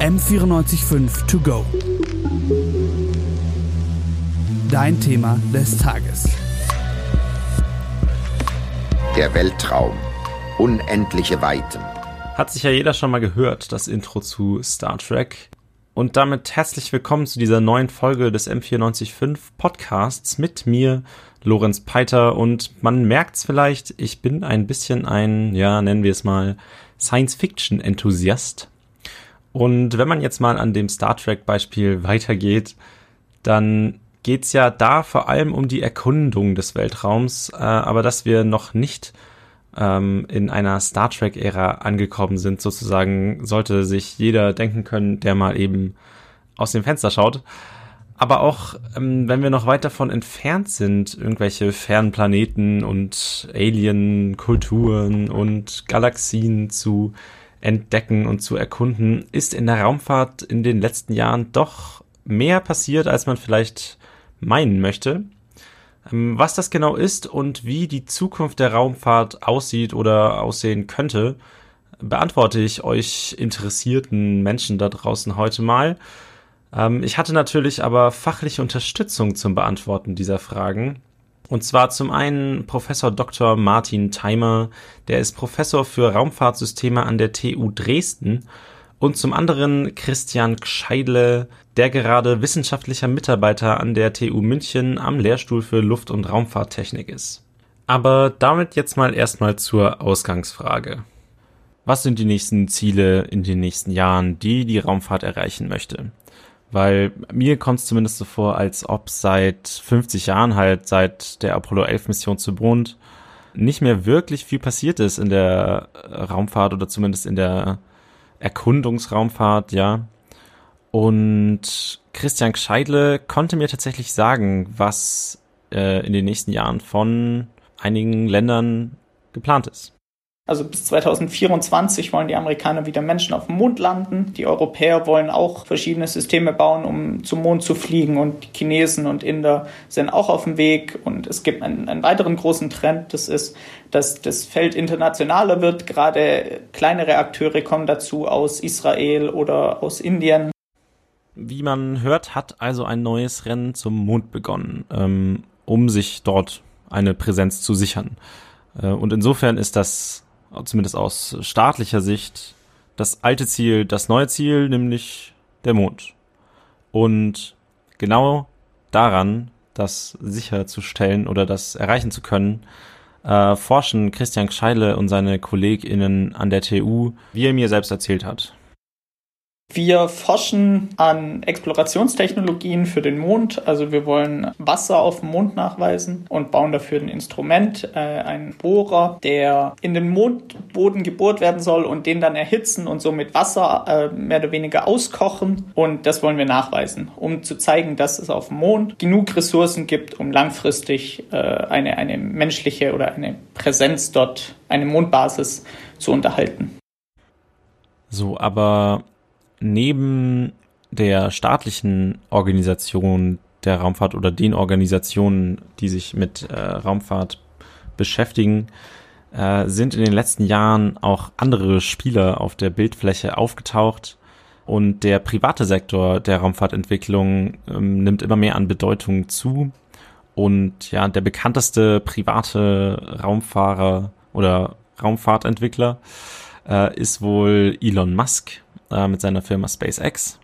M945 To Go. Dein Thema des Tages. Der Weltraum. Unendliche Weiten. Hat sich ja jeder schon mal gehört, das Intro zu Star Trek. Und damit herzlich willkommen zu dieser neuen Folge des M945 Podcasts mit mir, Lorenz Peiter. Und man merkt's vielleicht, ich bin ein bisschen ein, ja, nennen wir es mal, Science-Fiction-Enthusiast. Und wenn man jetzt mal an dem Star Trek-Beispiel weitergeht, dann geht's ja da vor allem um die Erkundung des Weltraums, äh, aber dass wir noch nicht ähm, in einer Star Trek-Ära angekommen sind, sozusagen, sollte sich jeder denken können, der mal eben aus dem Fenster schaut. Aber auch, ähm, wenn wir noch weit davon entfernt sind, irgendwelche fernen Planeten und Alien-Kulturen und Galaxien zu entdecken und zu erkunden, ist in der Raumfahrt in den letzten Jahren doch mehr passiert, als man vielleicht meinen möchte. Ähm, was das genau ist und wie die Zukunft der Raumfahrt aussieht oder aussehen könnte, beantworte ich euch interessierten Menschen da draußen heute mal. Ähm, ich hatte natürlich aber fachliche Unterstützung zum Beantworten dieser Fragen. Und zwar zum einen Professor Dr. Martin Theimer, der ist Professor für Raumfahrtsysteme an der TU Dresden und zum anderen Christian Gscheidle, der gerade wissenschaftlicher Mitarbeiter an der TU München am Lehrstuhl für Luft- und Raumfahrttechnik ist. Aber damit jetzt mal erstmal zur Ausgangsfrage. Was sind die nächsten Ziele in den nächsten Jahren, die die Raumfahrt erreichen möchte? Weil mir kommt es zumindest so vor, als ob seit 50 Jahren halt, seit der Apollo 11 Mission zu Mond, nicht mehr wirklich viel passiert ist in der Raumfahrt oder zumindest in der Erkundungsraumfahrt, ja. Und Christian Scheidle konnte mir tatsächlich sagen, was äh, in den nächsten Jahren von einigen Ländern geplant ist. Also bis 2024 wollen die Amerikaner wieder Menschen auf dem Mond landen. Die Europäer wollen auch verschiedene Systeme bauen, um zum Mond zu fliegen. Und die Chinesen und Inder sind auch auf dem Weg. Und es gibt einen, einen weiteren großen Trend, das ist, dass das Feld internationaler wird. Gerade kleinere Akteure kommen dazu aus Israel oder aus Indien. Wie man hört, hat also ein neues Rennen zum Mond begonnen, ähm, um sich dort eine Präsenz zu sichern. Äh, und insofern ist das zumindest aus staatlicher Sicht, das alte Ziel, das neue Ziel, nämlich der Mond. Und genau daran, das sicherzustellen oder das erreichen zu können, äh, forschen Christian Gscheile und seine KollegInnen an der TU, wie er mir selbst erzählt hat. Wir forschen an Explorationstechnologien für den Mond. Also wir wollen Wasser auf dem Mond nachweisen und bauen dafür ein Instrument, äh, einen Bohrer, der in den Mondboden gebohrt werden soll und den dann erhitzen und so mit Wasser äh, mehr oder weniger auskochen. Und das wollen wir nachweisen, um zu zeigen, dass es auf dem Mond genug Ressourcen gibt, um langfristig äh, eine, eine menschliche oder eine Präsenz dort, eine Mondbasis zu unterhalten. So, aber neben der staatlichen Organisation der Raumfahrt oder den Organisationen, die sich mit äh, Raumfahrt beschäftigen, äh, sind in den letzten Jahren auch andere Spieler auf der Bildfläche aufgetaucht und der private Sektor der Raumfahrtentwicklung ähm, nimmt immer mehr an Bedeutung zu. Und ja, der bekannteste private Raumfahrer oder Raumfahrtentwickler äh, ist wohl Elon Musk, äh, mit seiner Firma SpaceX.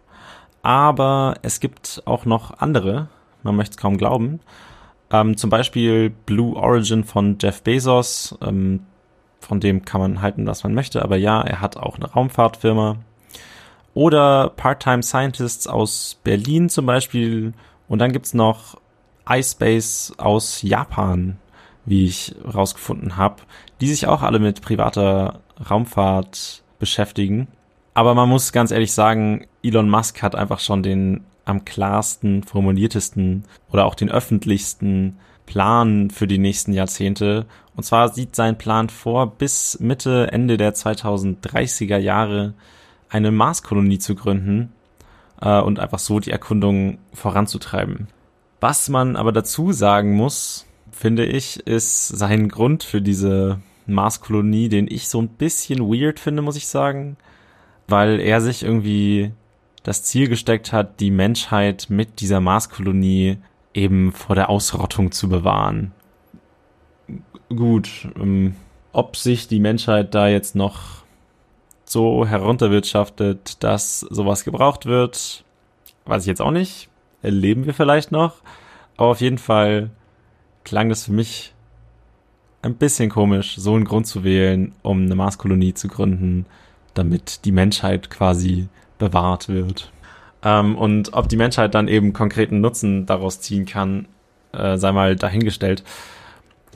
Aber es gibt auch noch andere, man möchte es kaum glauben. Ähm, zum Beispiel Blue Origin von Jeff Bezos. Ähm, von dem kann man halten, was man möchte. Aber ja, er hat auch eine Raumfahrtfirma. Oder Part-Time Scientists aus Berlin zum Beispiel. Und dann gibt's noch iSpace aus Japan, wie ich rausgefunden habe, die sich auch alle mit privater Raumfahrt beschäftigen. Aber man muss ganz ehrlich sagen, Elon Musk hat einfach schon den am klarsten formuliertesten oder auch den öffentlichsten Plan für die nächsten Jahrzehnte. Und zwar sieht sein Plan vor, bis Mitte, Ende der 2030er Jahre eine Marskolonie zu gründen äh, und einfach so die Erkundung voranzutreiben. Was man aber dazu sagen muss, finde ich, ist sein Grund für diese Marskolonie, den ich so ein bisschen weird finde, muss ich sagen weil er sich irgendwie das Ziel gesteckt hat, die Menschheit mit dieser Marskolonie eben vor der Ausrottung zu bewahren. Gut, ähm, ob sich die Menschheit da jetzt noch so herunterwirtschaftet, dass sowas gebraucht wird, weiß ich jetzt auch nicht. Erleben wir vielleicht noch. Aber auf jeden Fall klang das für mich ein bisschen komisch, so einen Grund zu wählen, um eine Marskolonie zu gründen, damit die Menschheit quasi bewahrt wird. Ähm, und ob die Menschheit dann eben konkreten Nutzen daraus ziehen kann, äh, sei mal dahingestellt.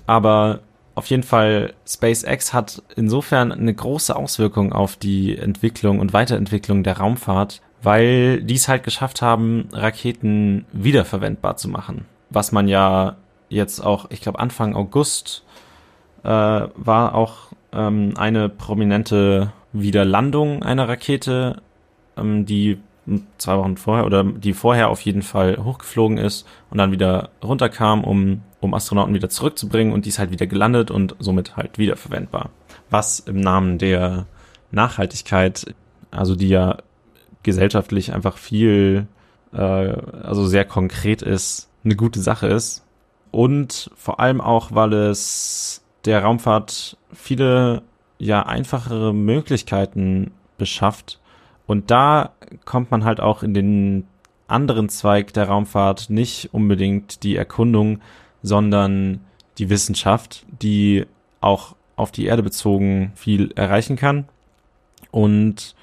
Aber auf jeden Fall, SpaceX hat insofern eine große Auswirkung auf die Entwicklung und Weiterentwicklung der Raumfahrt, weil die es halt geschafft haben, Raketen wiederverwendbar zu machen. Was man ja jetzt auch, ich glaube, Anfang August äh, war auch ähm, eine prominente Wiederlandung einer Rakete, ähm, die zwei Wochen vorher oder die vorher auf jeden Fall hochgeflogen ist und dann wieder runterkam, um, um Astronauten wieder zurückzubringen und die ist halt wieder gelandet und somit halt wiederverwendbar. Was im Namen der Nachhaltigkeit, also die ja gesellschaftlich einfach viel, äh, also sehr konkret ist, eine gute Sache ist. Und vor allem auch, weil es der Raumfahrt viele ja einfachere Möglichkeiten beschafft. Und da kommt man halt auch in den anderen Zweig der Raumfahrt nicht unbedingt die Erkundung, sondern die Wissenschaft, die auch auf die Erde bezogen viel erreichen kann. Und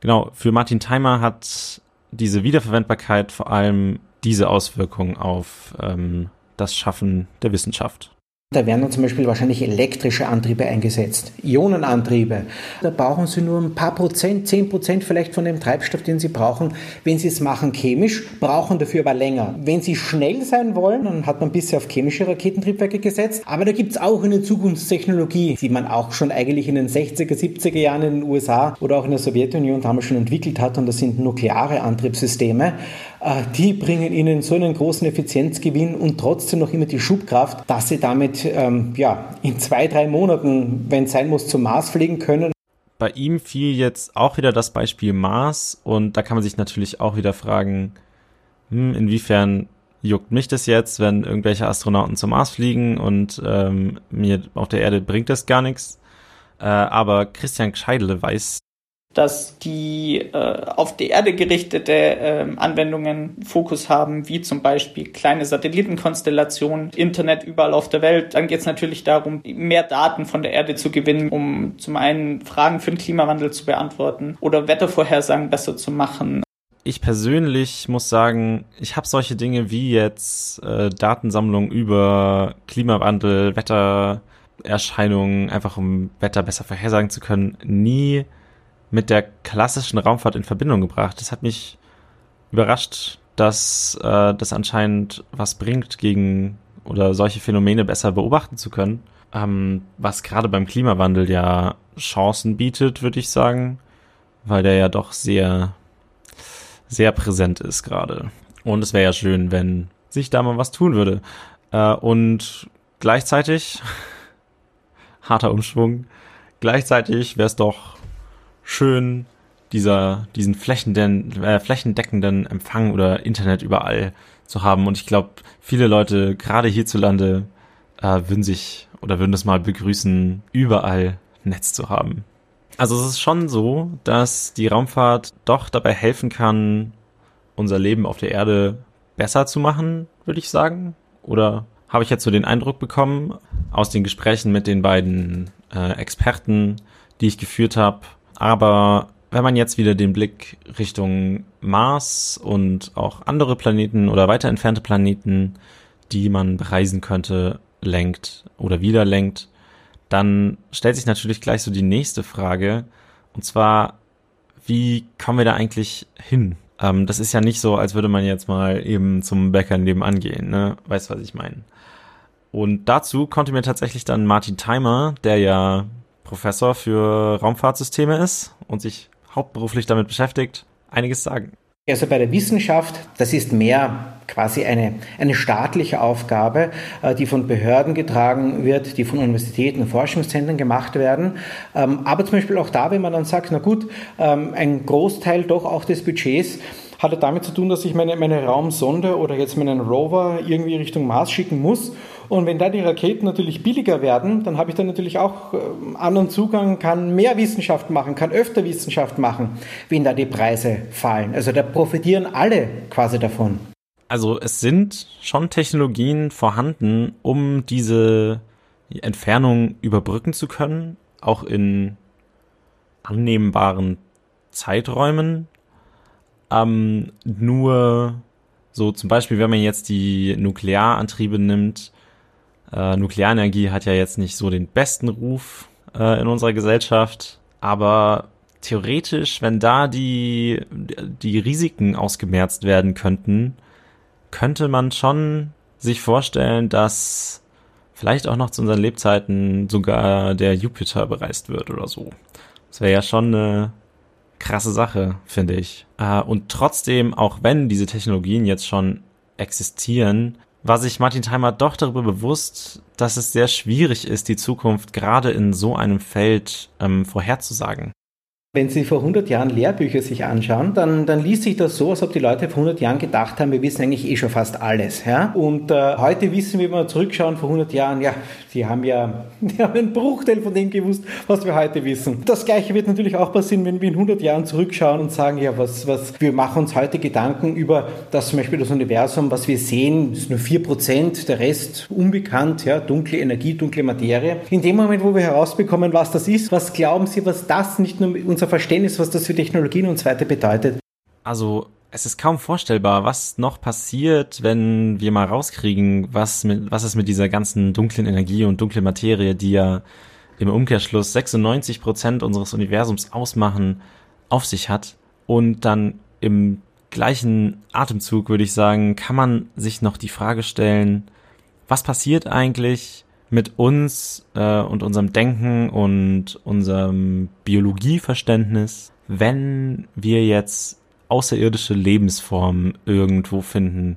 genau, für Martin Timer hat diese Wiederverwendbarkeit vor allem diese Auswirkung auf ähm, das Schaffen der Wissenschaft. Da werden dann zum Beispiel wahrscheinlich elektrische Antriebe eingesetzt, Ionenantriebe. Da brauchen Sie nur ein paar Prozent, zehn Prozent vielleicht von dem Treibstoff, den Sie brauchen. Wenn Sie es machen chemisch, brauchen dafür aber länger. Wenn Sie schnell sein wollen, dann hat man bisher auf chemische Raketentriebwerke gesetzt. Aber da gibt es auch eine Zukunftstechnologie, die man auch schon eigentlich in den 60er, 70er Jahren in den USA oder auch in der Sowjetunion damals schon entwickelt hat. Und das sind nukleare Antriebssysteme. Äh, die bringen ihnen so einen großen Effizienzgewinn und trotzdem noch immer die Schubkraft, dass sie damit ähm, ja, in zwei, drei Monaten, wenn es sein muss, zum Mars fliegen können. Bei ihm fiel jetzt auch wieder das Beispiel Mars und da kann man sich natürlich auch wieder fragen, hm, inwiefern juckt mich das jetzt, wenn irgendwelche Astronauten zum Mars fliegen und ähm, mir auf der Erde bringt das gar nichts. Äh, aber Christian Scheidele weiß dass die äh, auf die Erde gerichtete äh, Anwendungen Fokus haben, wie zum Beispiel kleine Satellitenkonstellationen, Internet überall auf der Welt. Dann geht es natürlich darum, mehr Daten von der Erde zu gewinnen, um zum einen Fragen für den Klimawandel zu beantworten oder Wettervorhersagen besser zu machen. Ich persönlich muss sagen, ich habe solche Dinge wie jetzt äh, Datensammlung über Klimawandel, Wettererscheinungen, einfach um Wetter besser vorhersagen zu können, nie mit der klassischen Raumfahrt in Verbindung gebracht. Das hat mich überrascht, dass äh, das anscheinend was bringt, gegen oder solche Phänomene besser beobachten zu können. Ähm, was gerade beim Klimawandel ja Chancen bietet, würde ich sagen, weil der ja doch sehr, sehr präsent ist gerade. Und es wäre ja schön, wenn sich da mal was tun würde. Äh, und gleichzeitig, harter Umschwung, gleichzeitig wäre es doch schön, dieser, diesen flächendeckenden, äh, flächendeckenden Empfang oder Internet überall zu haben. Und ich glaube, viele Leute, gerade hierzulande, äh, würden sich oder würden das mal begrüßen, überall Netz zu haben. Also es ist schon so, dass die Raumfahrt doch dabei helfen kann, unser Leben auf der Erde besser zu machen, würde ich sagen. Oder habe ich jetzt so den Eindruck bekommen aus den Gesprächen mit den beiden äh, Experten, die ich geführt habe, aber wenn man jetzt wieder den Blick Richtung Mars und auch andere Planeten oder weiter entfernte Planeten, die man bereisen könnte, lenkt oder wieder lenkt, dann stellt sich natürlich gleich so die nächste Frage. Und zwar, wie kommen wir da eigentlich hin? Ähm, das ist ja nicht so, als würde man jetzt mal eben zum Bäcker nebenan gehen, ne? Weißt, was ich meine? Und dazu konnte mir tatsächlich dann Martin Timer, der ja Professor für Raumfahrtsysteme ist und sich hauptberuflich damit beschäftigt, einiges sagen. Also bei der Wissenschaft, das ist mehr quasi eine, eine staatliche Aufgabe, äh, die von Behörden getragen wird, die von Universitäten und Forschungszentren gemacht werden. Ähm, aber zum Beispiel auch da, wenn man dann sagt, na gut, ähm, ein Großteil doch auch des Budgets hatte damit zu tun, dass ich meine, meine Raumsonde oder jetzt meinen Rover irgendwie Richtung Mars schicken muss. Und wenn da die Raketen natürlich billiger werden, dann habe ich dann natürlich auch äh, anderen Zugang, kann mehr Wissenschaft machen, kann öfter Wissenschaft machen, wenn da die Preise fallen. Also da profitieren alle quasi davon. Also es sind schon Technologien vorhanden, um diese Entfernung überbrücken zu können, auch in annehmbaren Zeiträumen. Ähm, nur so zum Beispiel, wenn man jetzt die Nuklearantriebe nimmt, äh, Nuklearenergie hat ja jetzt nicht so den besten Ruf äh, in unserer Gesellschaft, aber theoretisch, wenn da die, die Risiken ausgemerzt werden könnten, könnte man schon sich vorstellen, dass vielleicht auch noch zu unseren Lebzeiten sogar der Jupiter bereist wird oder so. Das wäre ja schon eine krasse Sache, finde ich. Äh, und trotzdem, auch wenn diese Technologien jetzt schon existieren, war sich Martin Theimer doch darüber bewusst, dass es sehr schwierig ist, die Zukunft gerade in so einem Feld ähm, vorherzusagen. Wenn Sie vor 100 Jahren Lehrbücher sich anschauen, dann, dann liest sich das so, als ob die Leute vor 100 Jahren gedacht haben, wir wissen eigentlich eh schon fast alles. Ja? Und äh, heute wissen wir, wenn wir zurückschauen vor 100 Jahren, ja, die haben ja die haben einen Bruchteil von dem gewusst, was wir heute wissen. Das Gleiche wird natürlich auch passieren, wenn wir in 100 Jahren zurückschauen und sagen, ja, was, was, wir machen uns heute Gedanken über das zum Beispiel das Universum, was wir sehen, ist nur 4%, der Rest unbekannt, ja, dunkle Energie, dunkle Materie. In dem Moment, wo wir herausbekommen, was das ist, was glauben Sie, was das nicht nur unser Verständnis, was das für Technologien und so weiter bedeutet. Also es ist kaum vorstellbar, was noch passiert, wenn wir mal rauskriegen, was, mit, was es mit dieser ganzen dunklen Energie und dunklen Materie, die ja im Umkehrschluss 96 Prozent unseres Universums ausmachen, auf sich hat. Und dann im gleichen Atemzug würde ich sagen, kann man sich noch die Frage stellen, was passiert eigentlich, mit uns äh, und unserem Denken und unserem Biologieverständnis, wenn wir jetzt außerirdische Lebensformen irgendwo finden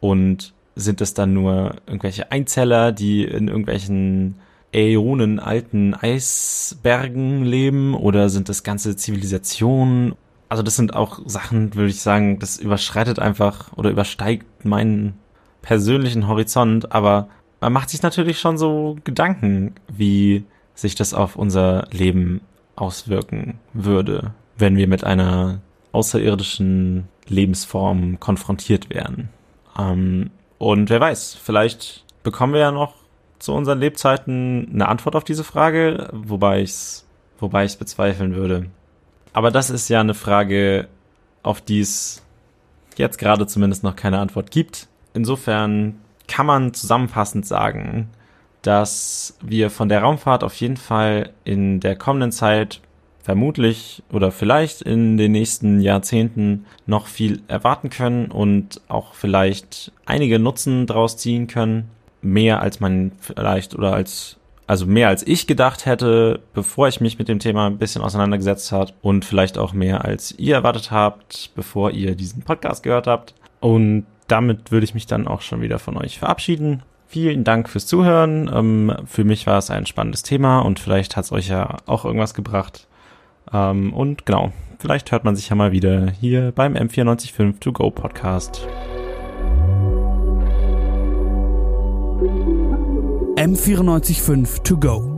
und sind es dann nur irgendwelche Einzeller, die in irgendwelchen Äonen alten Eisbergen leben oder sind das ganze Zivilisationen? Also das sind auch Sachen, würde ich sagen, das überschreitet einfach oder übersteigt meinen persönlichen Horizont, aber man macht sich natürlich schon so Gedanken, wie sich das auf unser Leben auswirken würde, wenn wir mit einer außerirdischen Lebensform konfrontiert wären. Ähm, und wer weiß, vielleicht bekommen wir ja noch zu unseren Lebzeiten eine Antwort auf diese Frage, wobei ich es wobei ich's bezweifeln würde. Aber das ist ja eine Frage, auf die es jetzt gerade zumindest noch keine Antwort gibt. Insofern kann man zusammenfassend sagen, dass wir von der Raumfahrt auf jeden Fall in der kommenden Zeit vermutlich oder vielleicht in den nächsten Jahrzehnten noch viel erwarten können und auch vielleicht einige Nutzen draus ziehen können. Mehr als man vielleicht oder als, also mehr als ich gedacht hätte, bevor ich mich mit dem Thema ein bisschen auseinandergesetzt habe und vielleicht auch mehr als ihr erwartet habt, bevor ihr diesen Podcast gehört habt. Und damit würde ich mich dann auch schon wieder von euch verabschieden. Vielen Dank fürs Zuhören. Ähm, für mich war es ein spannendes Thema und vielleicht hat es euch ja auch irgendwas gebracht. Ähm, und genau, vielleicht hört man sich ja mal wieder hier beim M945 To Go Podcast. M945 To Go